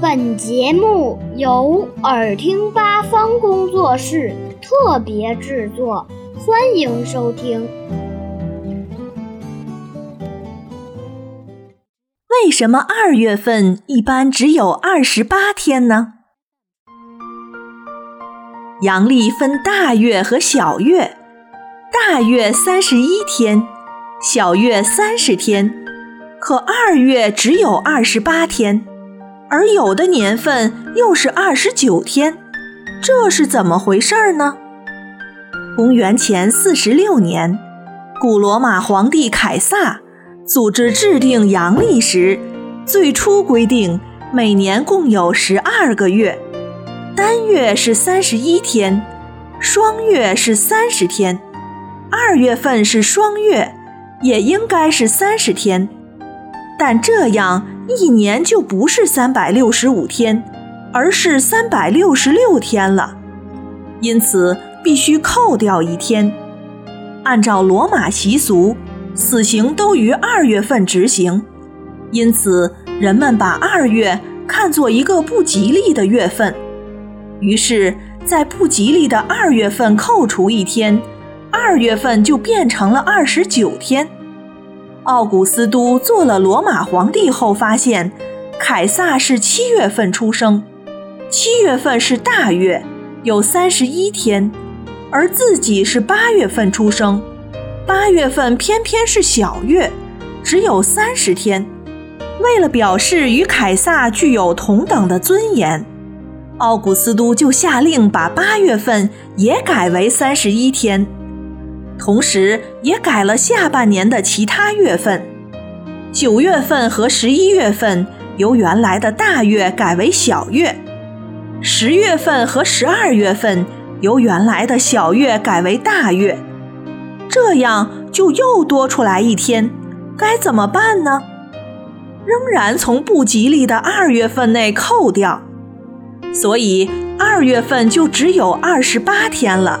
本节目由耳听八方工作室特别制作，欢迎收听。为什么二月份一般只有二十八天呢？阳历分大月和小月，大月三十一天，小月三十天，可二月只有二十八天。而有的年份又是二十九天，这是怎么回事呢？公元前四十六年，古罗马皇帝凯撒组织制定阳历时，最初规定每年共有十二个月，单月是三十一天，双月是三十天，二月份是双月，也应该是三十天，但这样。一年就不是三百六十五天，而是三百六十六天了，因此必须扣掉一天。按照罗马习俗，死刑都于二月份执行，因此人们把二月看作一个不吉利的月份，于是，在不吉利的二月份扣除一天，二月份就变成了二十九天。奥古斯都做了罗马皇帝后，发现凯撒是七月份出生，七月份是大月，有三十一天，而自己是八月份出生，八月份偏偏是小月，只有三十天。为了表示与凯撒具有同等的尊严，奥古斯都就下令把八月份也改为三十一天。同时，也改了下半年的其他月份。九月份和十一月份由原来的大月改为小月，十月份和十二月份由原来的小月改为大月。这样就又多出来一天，该怎么办呢？仍然从不吉利的二月份内扣掉，所以二月份就只有二十八天了。